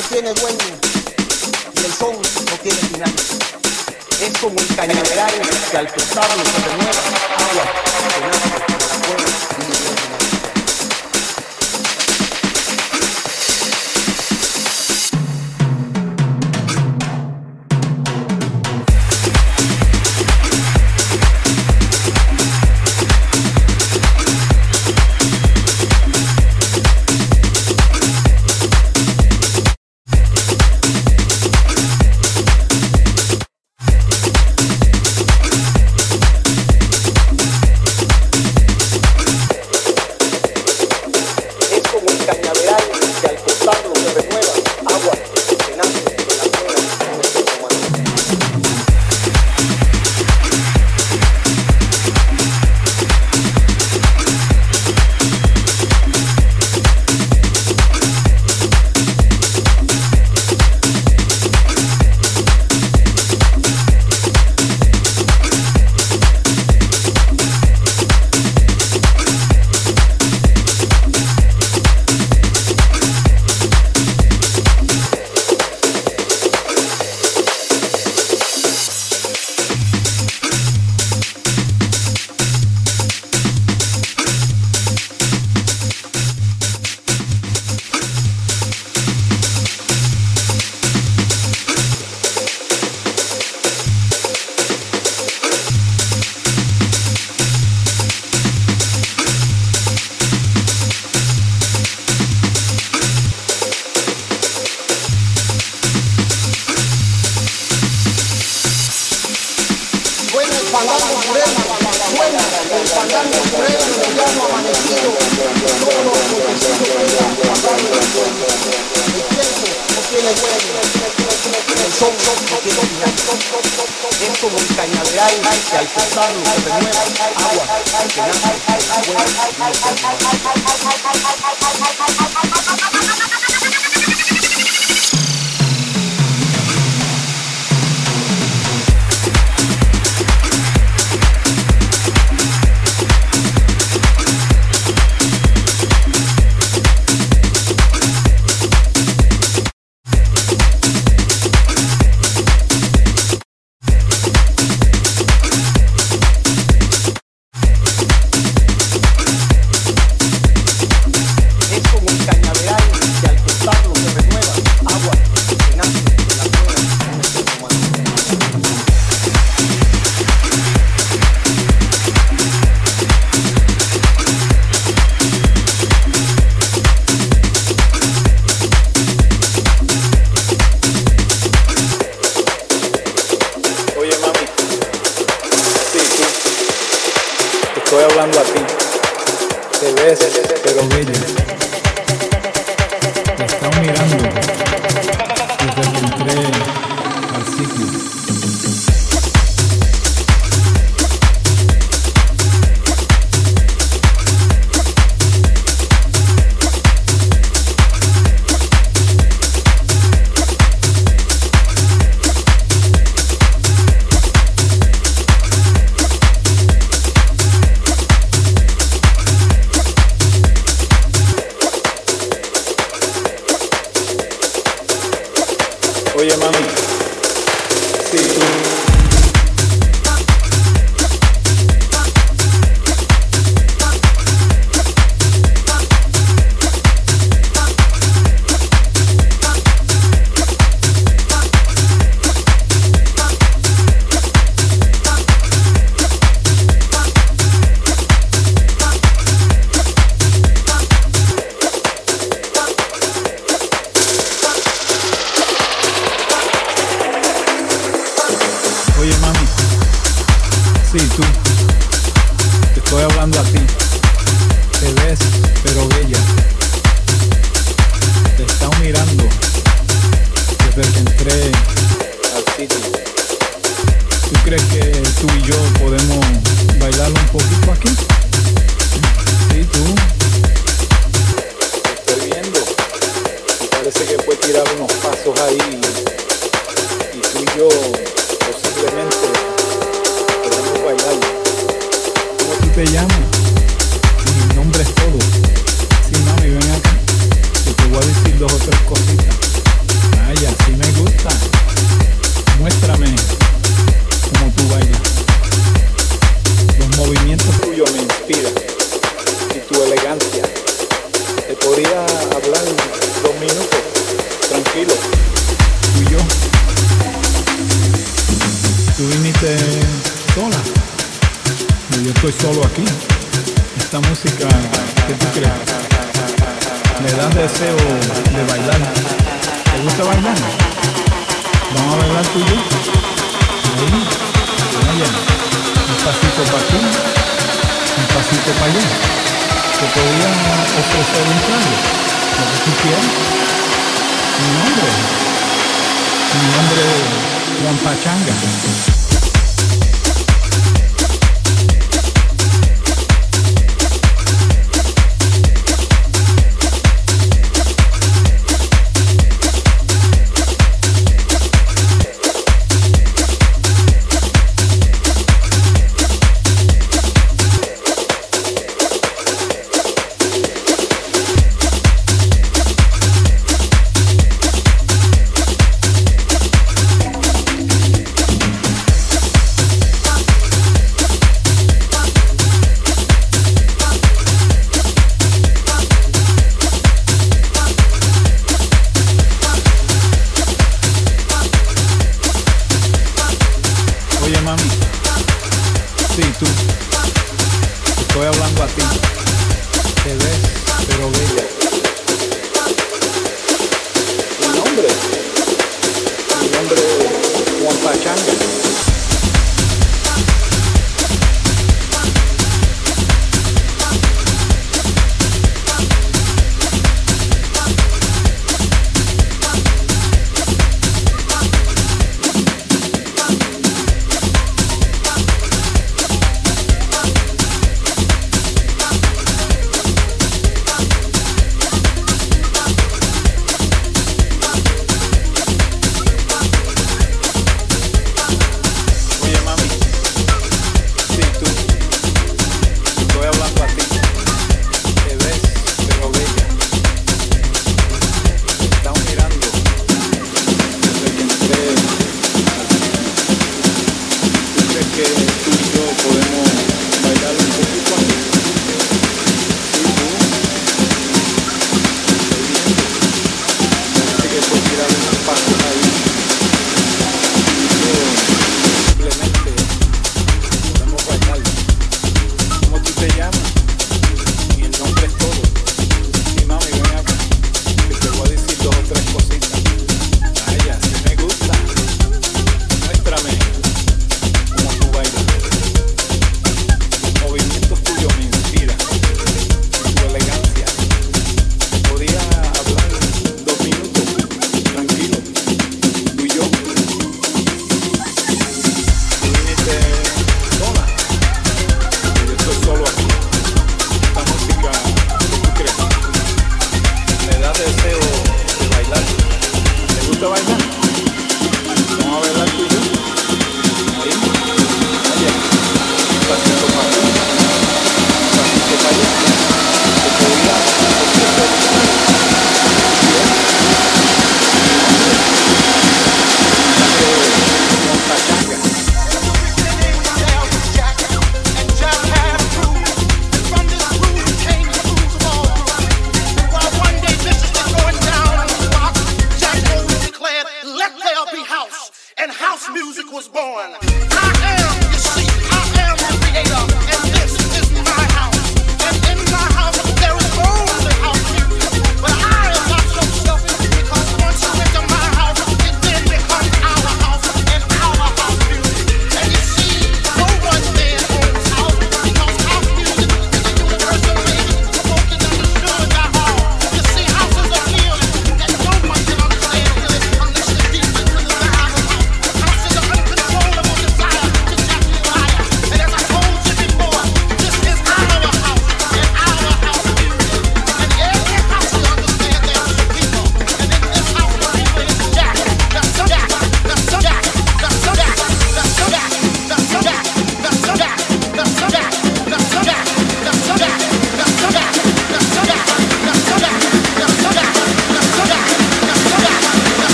no tiene dueño. Y el son no tiene final. Es como el cañaveral que al cruzarlo se renueva, agua,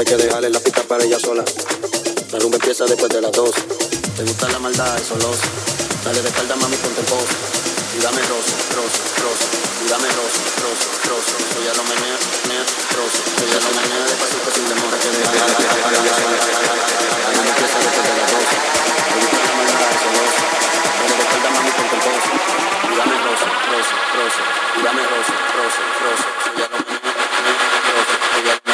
hay que dejarle la pista para ella sola. La rumba empieza después de las dos. Te gusta la maldad, eso los. Dale de espalda, mami, ponte en pos. Y dame rosa, rosa, rosa. Y dame rosa, rosa, rosa. Yo ya lo menea, menea, rosa. Yo ya lo menea, despacito, sin demora. Que dejarle la pista para ella sola. La rumba empieza después de las dos. Te gusta la maldad, eso los. Dale de espalda, mami, ponte en pos. Y dame rosa, rosa, rosa. Y dame rosa, rosa, rosa. Yo ya lo menea, menea, rosa. Ya lo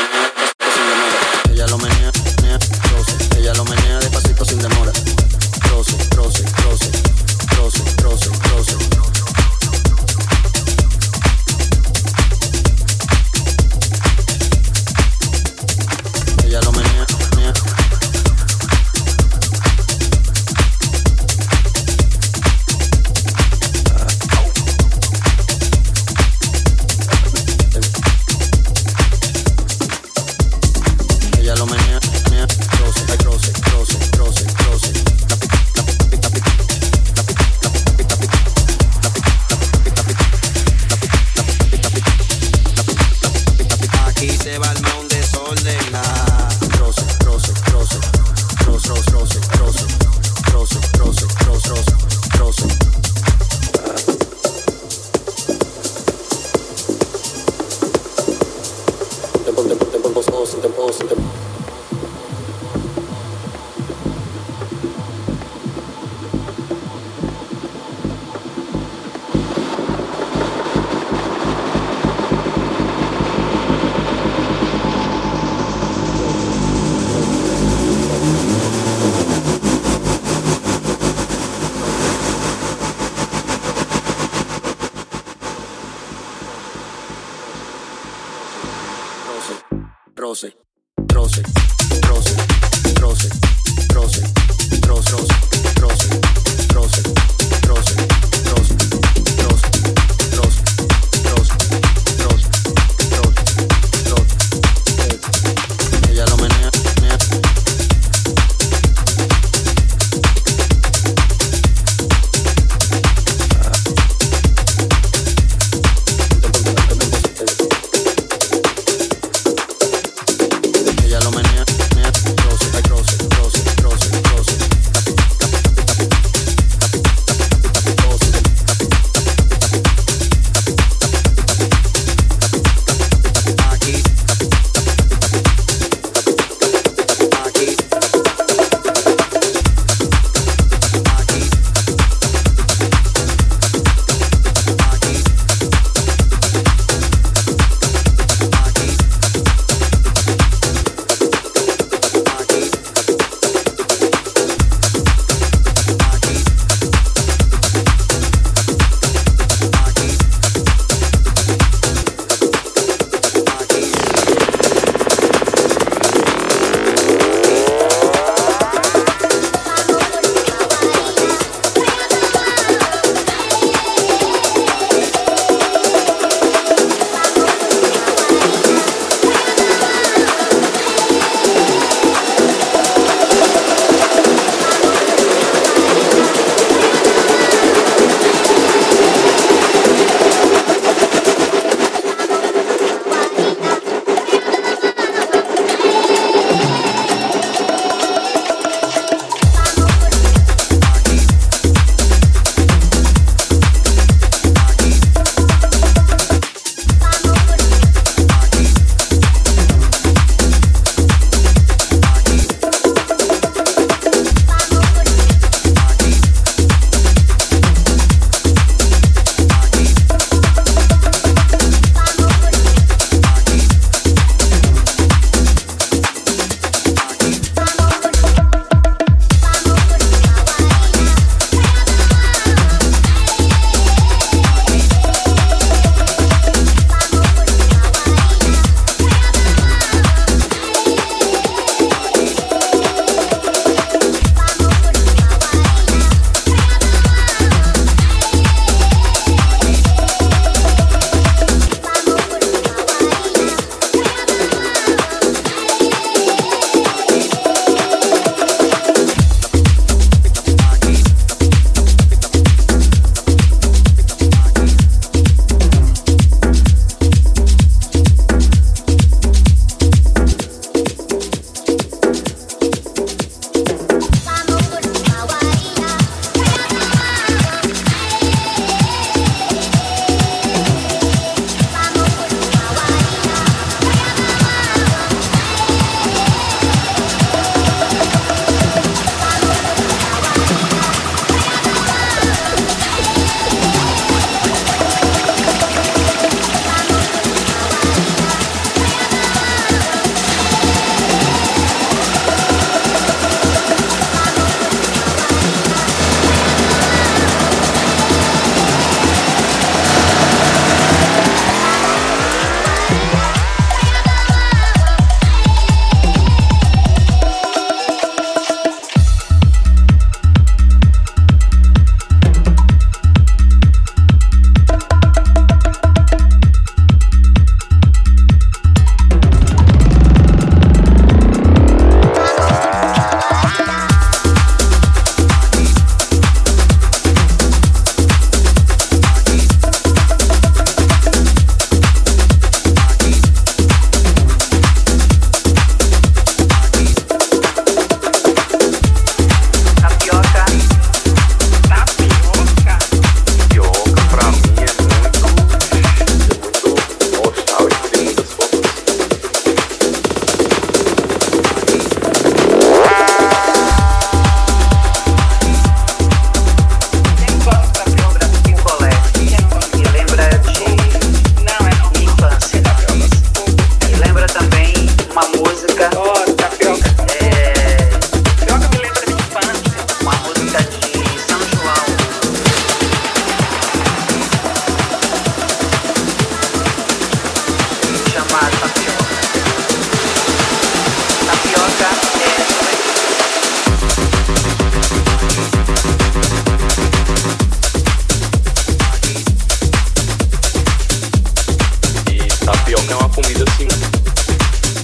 Tapioca é uma comida assim.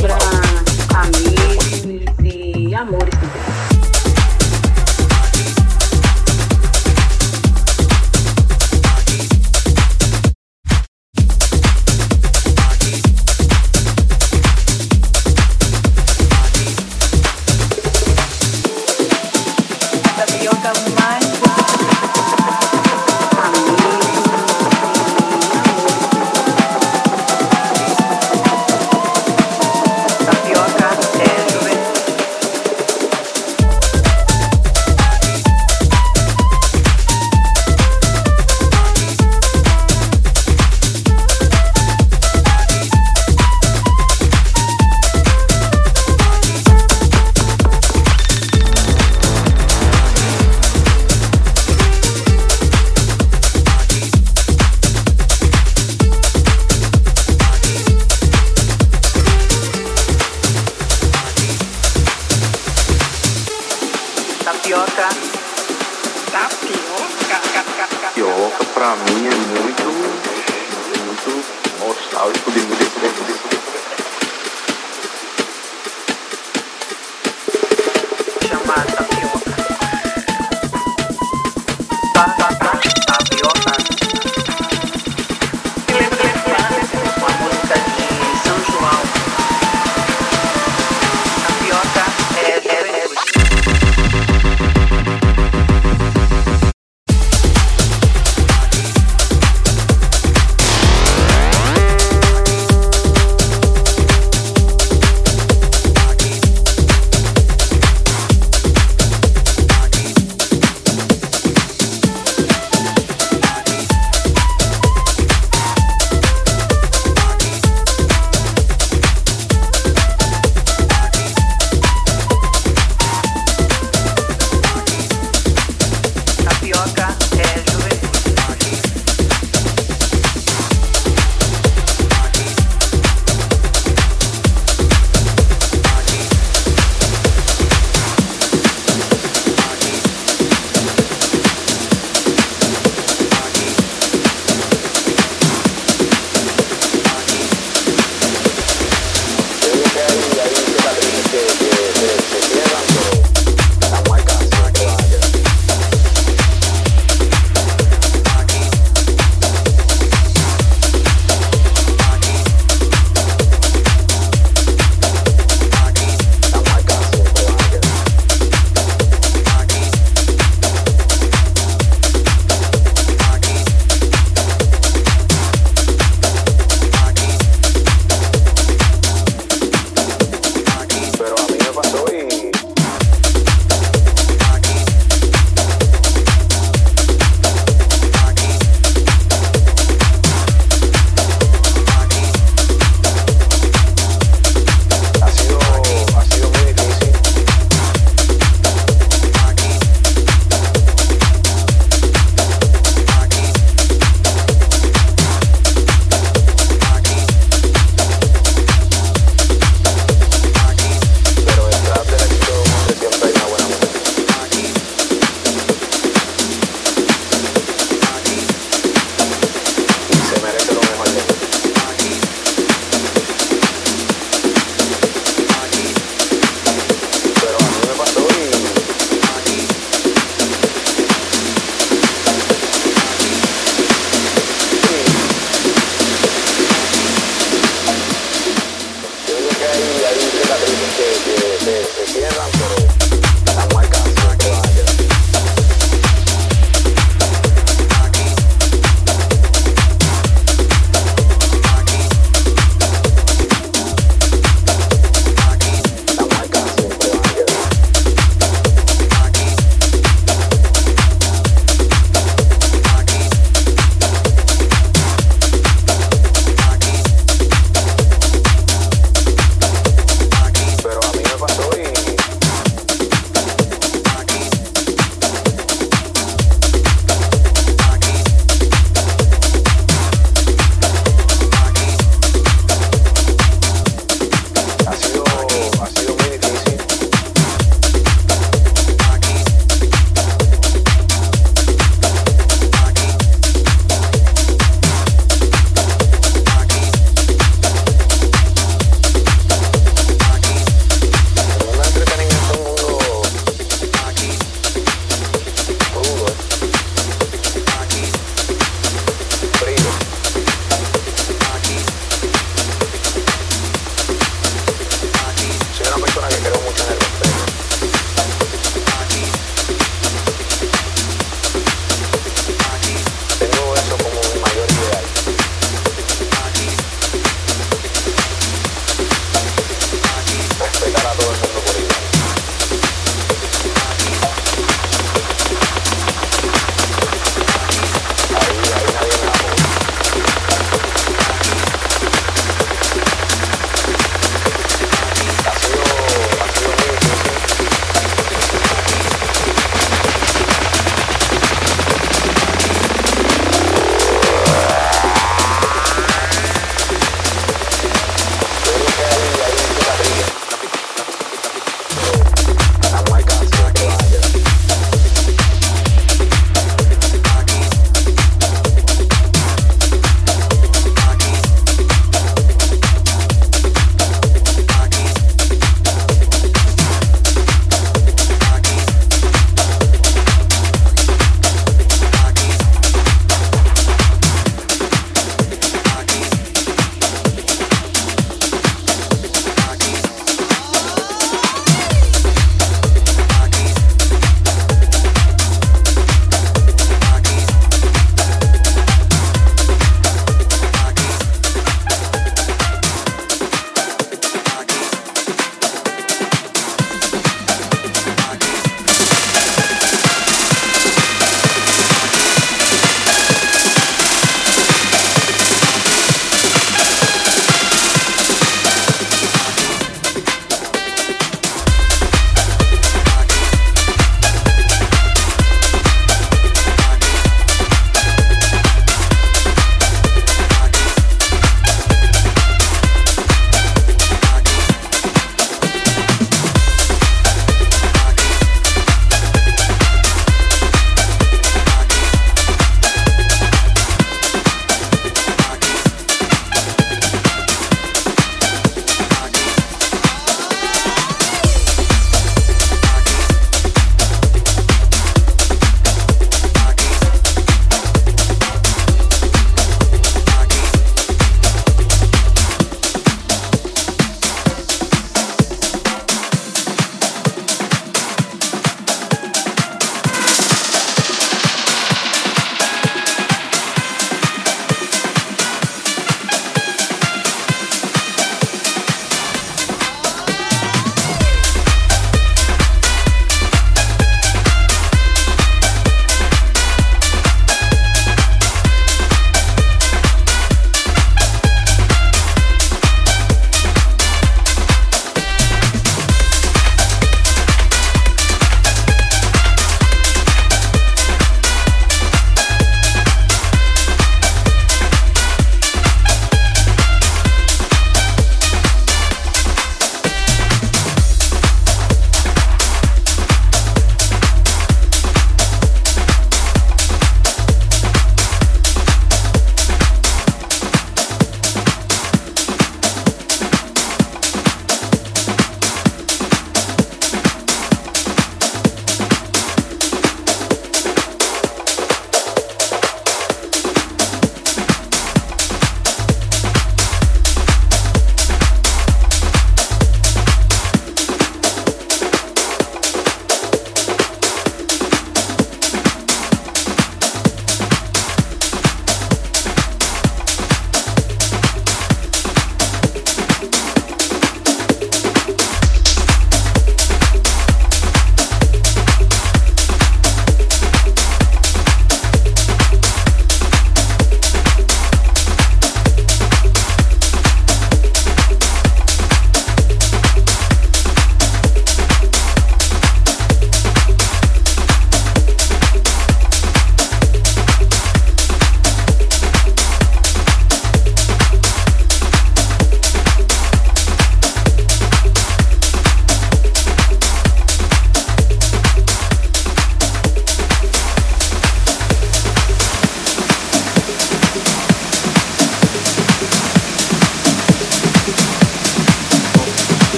Pra amigos e amores também.